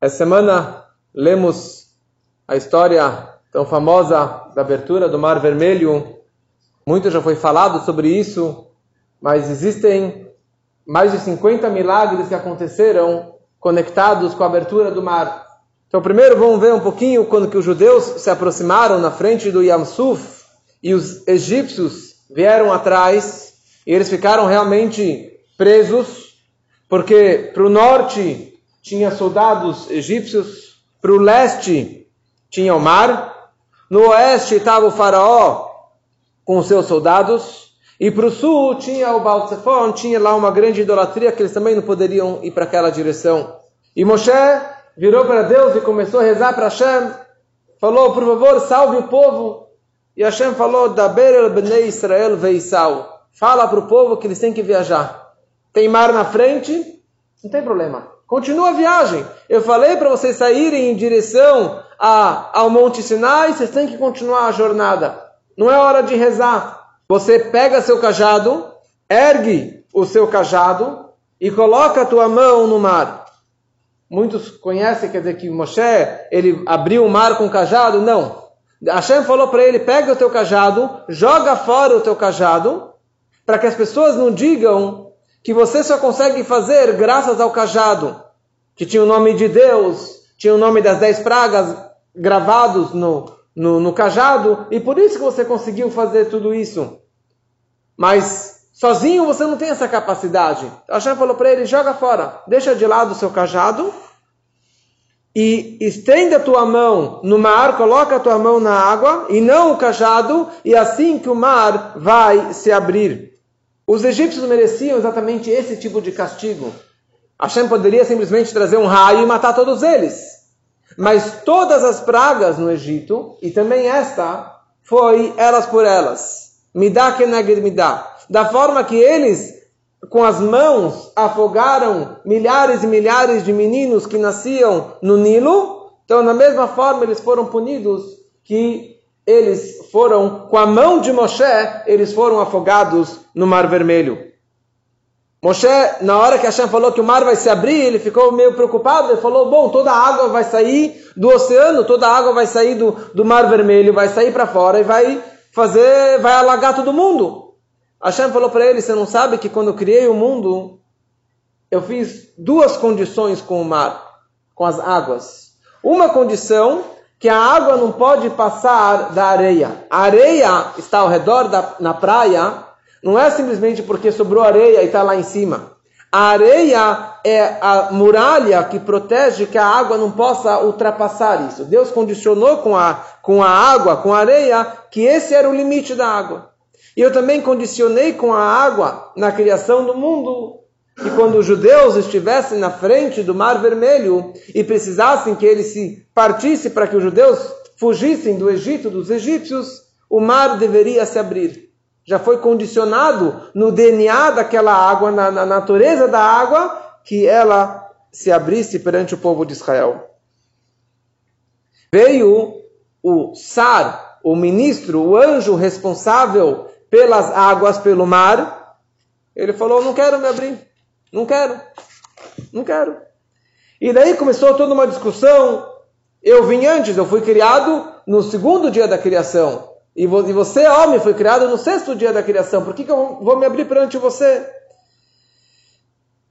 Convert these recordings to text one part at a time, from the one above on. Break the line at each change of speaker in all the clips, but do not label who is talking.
Essa semana lemos a história tão famosa da abertura do Mar Vermelho. Muito já foi falado sobre isso, mas existem mais de 50 milagres que aconteceram conectados com a abertura do mar. Então, primeiro vamos ver um pouquinho quando que os judeus se aproximaram na frente do Yamsuf e os egípcios vieram atrás e eles ficaram realmente presos, porque para o norte tinha soldados egípcios, para o leste tinha o mar, no oeste estava o faraó com seus soldados, e para o sul tinha o Baal tinha lá uma grande idolatria que eles também não poderiam ir para aquela direção. E Moshe virou para Deus e começou a rezar para Hashem, falou, por favor, salve o povo. E Hashem falou, Daber el bnei Israel veisal. Fala para o povo que eles têm que viajar. Tem mar na frente, não tem problema. Continua a viagem. Eu falei para vocês saírem em direção a, ao Monte Sinai, vocês têm que continuar a jornada. Não é hora de rezar. Você pega seu cajado, ergue o seu cajado e coloca a tua mão no mar. Muitos conhecem, quer dizer, que Moshe, ele abriu o mar com o cajado? Não. Hashem falou para ele, pega o teu cajado, joga fora o teu cajado, para que as pessoas não digam que você só consegue fazer graças ao cajado, que tinha o nome de Deus, tinha o nome das dez pragas gravados no, no, no cajado, e por isso que você conseguiu fazer tudo isso. Mas sozinho você não tem essa capacidade. Hashem falou para ele, joga fora, deixa de lado o seu cajado, e estenda a tua mão no mar, coloca a tua mão na água, e não o cajado, e assim que o mar vai se abrir. Os egípcios mereciam exatamente esse tipo de castigo. Hashem poderia simplesmente trazer um raio e matar todos eles. Mas todas as pragas no Egito, e também esta, foi elas por elas. Midá keneged midá. Da forma que eles, com as mãos, afogaram milhares e milhares de meninos que nasciam no Nilo, então, da mesma forma, eles foram punidos que eles foram, com a mão de Moshe, eles foram afogados no Mar Vermelho. Moshe, na hora que Hashem falou que o mar vai se abrir, ele ficou meio preocupado. Ele falou: Bom, toda a água vai sair do oceano, toda a água vai sair do, do Mar Vermelho, vai sair para fora e vai fazer, vai alagar todo mundo. Hashem falou para ele: Você não sabe que quando eu criei o mundo, eu fiz duas condições com o mar, com as águas. Uma condição que a água não pode passar da areia. A areia está ao redor da na praia, não é simplesmente porque sobrou areia e está lá em cima. A areia é a muralha que protege que a água não possa ultrapassar isso. Deus condicionou com a, com a água, com a areia, que esse era o limite da água. E eu também condicionei com a água na criação do mundo que quando os judeus estivessem na frente do Mar Vermelho e precisassem que ele se partisse para que os judeus fugissem do Egito, dos egípcios, o mar deveria se abrir. Já foi condicionado no DNA daquela água, na, na natureza da água, que ela se abrisse perante o povo de Israel. Veio o Sar, o ministro, o anjo responsável pelas águas, pelo mar. Ele falou: Não quero me abrir. Não quero. Não quero. E daí começou toda uma discussão. Eu vim antes, eu fui criado no segundo dia da criação. E você, homem, foi criado no sexto dia da criação. Por que, que eu vou me abrir perante você?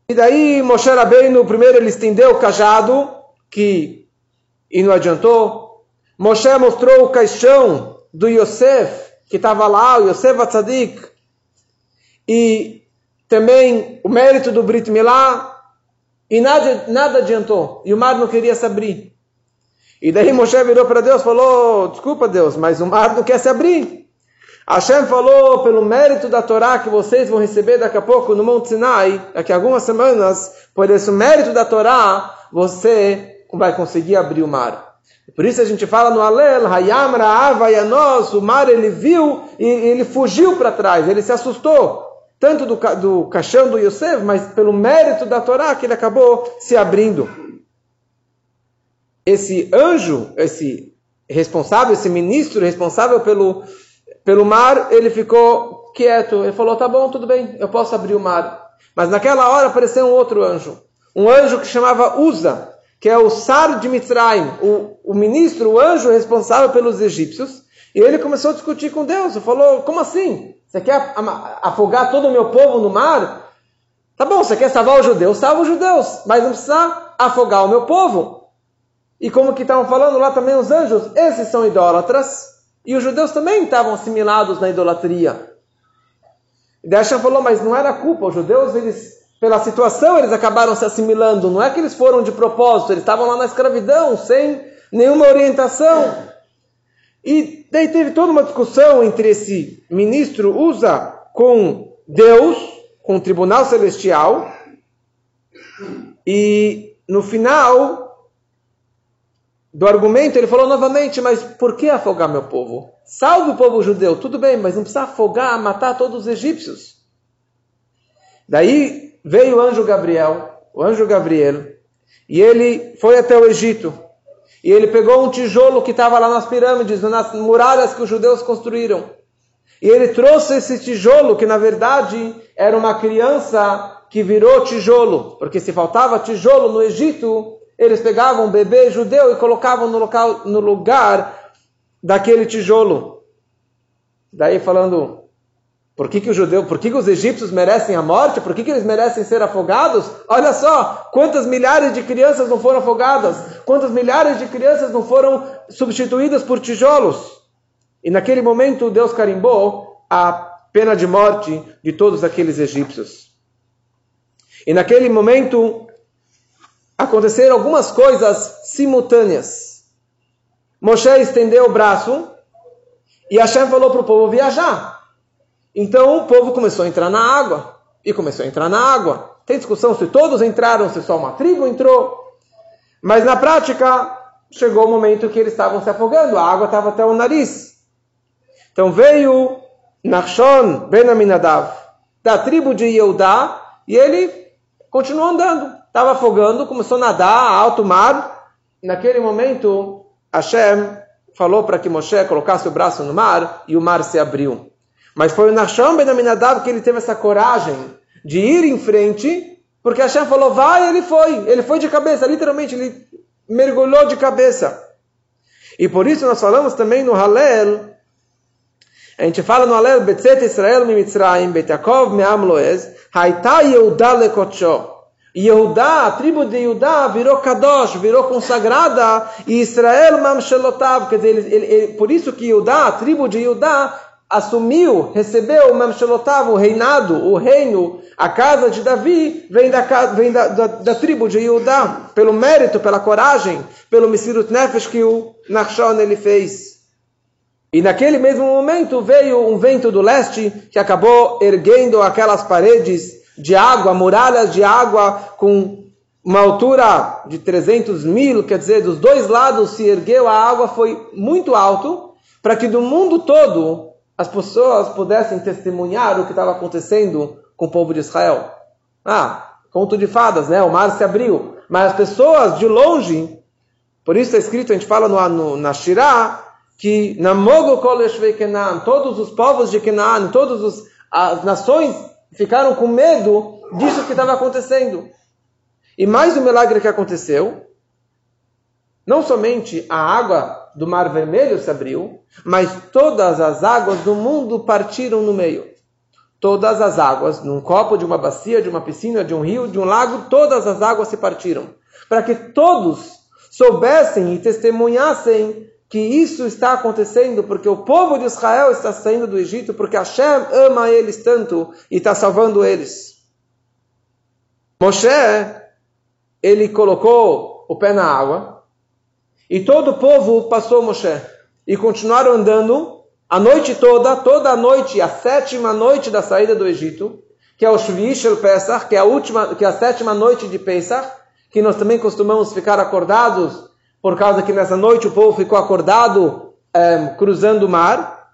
E daí Moshe Rabbeinu, primeiro ele estendeu o cajado, que e não adiantou. Moshe mostrou o caixão do Yosef, que estava lá, o Yosef Atzadik. E também o mérito do Brit Milá, e nada, nada adiantou. E o mar não queria se abrir. E daí Moshe virou para Deus e falou: Desculpa, Deus, mas o mar não quer se abrir. Hashem falou: Pelo mérito da Torá que vocês vão receber daqui a pouco no Monte Sinai, daqui a algumas semanas, por esse mérito da Torá, você vai conseguir abrir o mar. Por isso a gente fala no Alel, Hayam Ra'ava Yanos, o mar ele viu e ele fugiu para trás, ele se assustou tanto do, do caixão do Yosef, mas pelo mérito da Torá que ele acabou se abrindo. Esse anjo, esse responsável, esse ministro responsável pelo, pelo mar, ele ficou quieto. Ele falou: tá bom, tudo bem, eu posso abrir o mar. Mas naquela hora apareceu um outro anjo. Um anjo que chamava Uza, que é o Sar de Mitzrayim, o, o ministro, o anjo responsável pelos egípcios, e ele começou a discutir com Deus. Ele falou: Como assim? Você quer afogar todo o meu povo no mar? Tá bom, você quer salvar os judeus? Salva os judeus, mas não precisa afogar o meu povo. E como que estavam falando lá também os anjos, esses são idólatras, e os judeus também estavam assimilados na idolatria. E Hashem falou, mas não era culpa, os judeus, eles, pela situação, eles acabaram se assimilando, não é que eles foram de propósito, eles estavam lá na escravidão, sem nenhuma orientação. E daí teve toda uma discussão entre esse ministro Usa com Deus, com o tribunal celestial, e no final do argumento, ele falou novamente, mas por que afogar meu povo? Salve o povo judeu, tudo bem, mas não precisa afogar, matar todos os egípcios. Daí veio o anjo Gabriel, o anjo Gabriel, e ele foi até o Egito. E ele pegou um tijolo que estava lá nas pirâmides, nas muralhas que os judeus construíram. E ele trouxe esse tijolo, que na verdade era uma criança que virou tijolo, porque se faltava tijolo no Egito, eles pegavam um bebê judeu e colocavam no, local, no lugar daquele tijolo. Daí falando, por que, que o judeu, por que, que os egípcios merecem a morte? Por que, que eles merecem ser afogados? Olha só, quantas milhares de crianças não foram afogadas? Quantas milhares de crianças não foram substituídas por tijolos? E naquele momento Deus carimbou a pena de morte de todos aqueles egípcios. E naquele momento aconteceram algumas coisas simultâneas. Moshe estendeu o braço e Hashem falou para o povo viajar. Então o povo começou a entrar na água. E começou a entrar na água. Tem discussão se todos entraram, se só uma tribo entrou. Mas na prática, chegou o momento que eles estavam se afogando. A água estava até o nariz. Então veio Nachshon ben Aminadav, da tribo de Yehudá, e ele continuou andando estava afogando, começou a nadar, alto mar. Naquele momento, Hashem falou para que Moshe colocasse o braço no mar e o mar se abriu. Mas foi o Nashon Ben Aminadab que ele teve essa coragem de ir em frente, porque Hashem falou, vai, ele foi. Ele foi de cabeça, literalmente, ele mergulhou de cabeça. E por isso nós falamos também no Halel, a gente fala no Halel, Betzet Israel mi Mitzrayim, Bet Yaakov me'am loez, haita Yehuda lekotsho. Yehudá, a tribo de Yehudá virou Kadosh, virou consagrada, e Israel Mamshelotav, quer dizer, ele, ele, ele, por isso que Yehudá, a tribo de Yehudá, assumiu, recebeu o Mamshelotav, o reinado, o reino, a casa de Davi, vem da, vem da, da, da tribo de Yehudá, pelo mérito, pela coragem, pelo Misirut Nefesh que o Nachshon ele fez. E naquele mesmo momento veio um vento do leste que acabou erguendo aquelas paredes de água, muralhas de água com uma altura de 300 mil, quer dizer, dos dois lados se ergueu, a água foi muito alto, para que do mundo todo as pessoas pudessem testemunhar o que estava acontecendo com o povo de Israel. Ah, conto de fadas, né? O mar se abriu. Mas as pessoas de longe, por isso está escrito, a gente fala no, no, na Shirah, que Namogo Koleshvei Kenan, todos os povos de Kenan, todas as nações ficaram com medo disso que estava acontecendo. E mais um milagre que aconteceu, não somente a água do Mar Vermelho se abriu, mas todas as águas do mundo partiram no meio. Todas as águas, num copo de uma bacia, de uma piscina, de um rio, de um lago, todas as águas se partiram. Para que todos soubessem e testemunhassem que isso está acontecendo porque o povo de Israel está saindo do Egito, porque Hashem ama eles tanto e está salvando eles. Moshe, ele colocou o pé na água e todo o povo passou Moshe e continuaram andando a noite toda, toda a noite, a sétima noite da saída do Egito, que é o Shvi Shel Pesach, que é a última, que é a sétima noite de Pesach, que nós também costumamos ficar acordados por causa que nessa noite o povo ficou acordado é, cruzando o mar.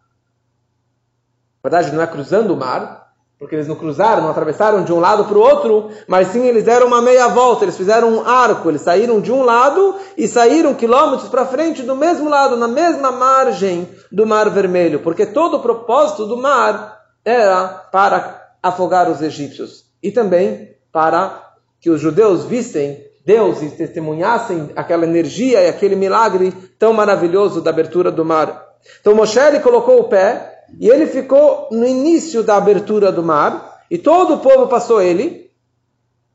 Na verdade, não é cruzando o mar, porque eles não cruzaram, não atravessaram de um lado para o outro, mas sim eles deram uma meia volta, eles fizeram um arco, eles saíram de um lado e saíram quilômetros para frente do mesmo lado, na mesma margem do Mar Vermelho, porque todo o propósito do mar era para afogar os egípcios e também para que os judeus vissem Deus e testemunhassem aquela energia e aquele milagre tão maravilhoso da abertura do mar. Então Moshe colocou o pé e ele ficou no início da abertura do mar e todo o povo passou ele.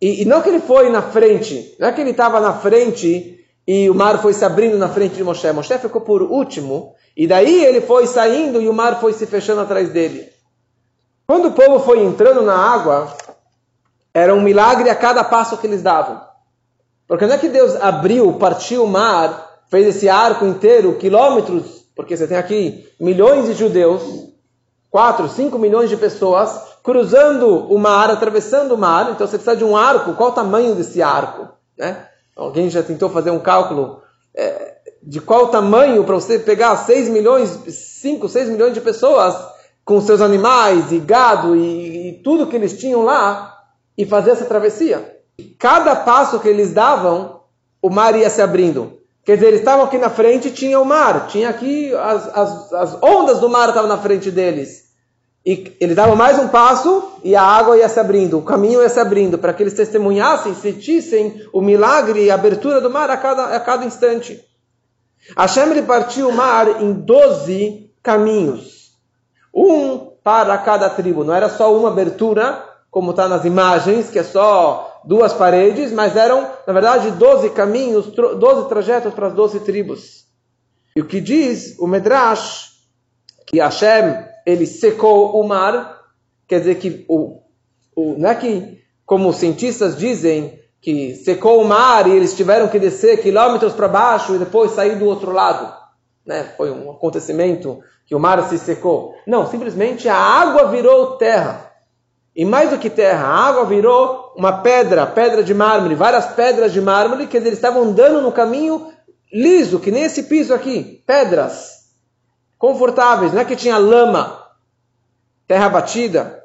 E, e não que ele foi na frente, não é que ele estava na frente e o mar foi se abrindo na frente de Moshe. Moshe ficou por último e daí ele foi saindo e o mar foi se fechando atrás dele. Quando o povo foi entrando na água, era um milagre a cada passo que eles davam. Porque não é que Deus abriu, partiu o mar, fez esse arco inteiro, quilômetros, porque você tem aqui milhões de judeus, 4, 5 milhões de pessoas, cruzando o mar, atravessando o mar, então você precisa de um arco, qual o tamanho desse arco? Né? Alguém já tentou fazer um cálculo é, de qual tamanho para você pegar 6 milhões, 5, 6 milhões de pessoas com seus animais e gado e, e tudo que eles tinham lá e fazer essa travessia? cada passo que eles davam, o mar ia se abrindo. Quer dizer, eles estavam aqui na frente, tinha o mar, tinha aqui as, as, as ondas do mar estavam na frente deles. E eles davam mais um passo e a água ia se abrindo, o caminho ia se abrindo, para que eles testemunhassem, sentissem o milagre e a abertura do mar a cada, a cada instante. Partiu o mar em doze caminhos, um para cada tribo, não era só uma abertura, como está nas imagens, que é só duas paredes, mas eram, na verdade, doze caminhos, doze trajetos para as doze tribos. E o que diz o Medrash, que Hashem, ele secou o mar, quer dizer que, o, o, não é que, como os cientistas dizem, que secou o mar e eles tiveram que descer quilômetros para baixo e depois sair do outro lado. Né? Foi um acontecimento que o mar se secou. Não, simplesmente a água virou terra. E mais do que terra, a água virou uma pedra, pedra de mármore, várias pedras de mármore, que eles estavam andando no caminho liso, que nem esse piso aqui, pedras confortáveis, não é que tinha lama, terra batida.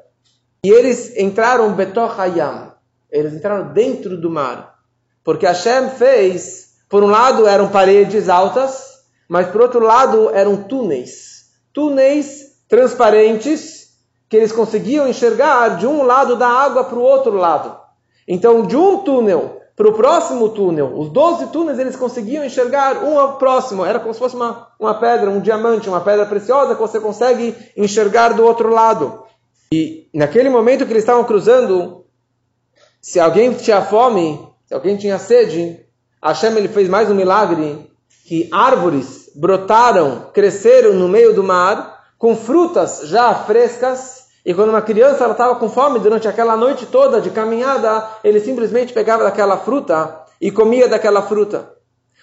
E eles entraram Betoch Hayam, eles entraram dentro do mar, porque Hashem fez, por um lado eram paredes altas, mas por outro lado eram túneis, túneis transparentes que eles conseguiam enxergar de um lado da água para o outro lado. Então, de um túnel para o próximo túnel, os 12 túneis eles conseguiam enxergar um ao próximo. Era como se fosse uma, uma pedra, um diamante, uma pedra preciosa que você consegue enxergar do outro lado. E naquele momento que eles estavam cruzando, se alguém tinha fome, se alguém tinha sede, Hashem ele fez mais um milagre, que árvores brotaram, cresceram no meio do mar, com frutas já frescas, e quando uma criança estava com fome durante aquela noite toda de caminhada, ele simplesmente pegava daquela fruta e comia daquela fruta.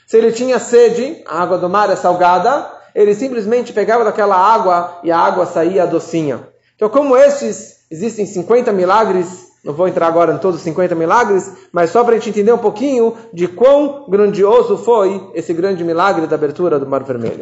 Se ele tinha sede, a água do mar é salgada, ele simplesmente pegava daquela água e a água saía docinha. Então, como estes, existem 50 milagres, não vou entrar agora em todos os 50 milagres, mas só para a gente entender um pouquinho de quão grandioso foi esse grande milagre da abertura do Mar Vermelho.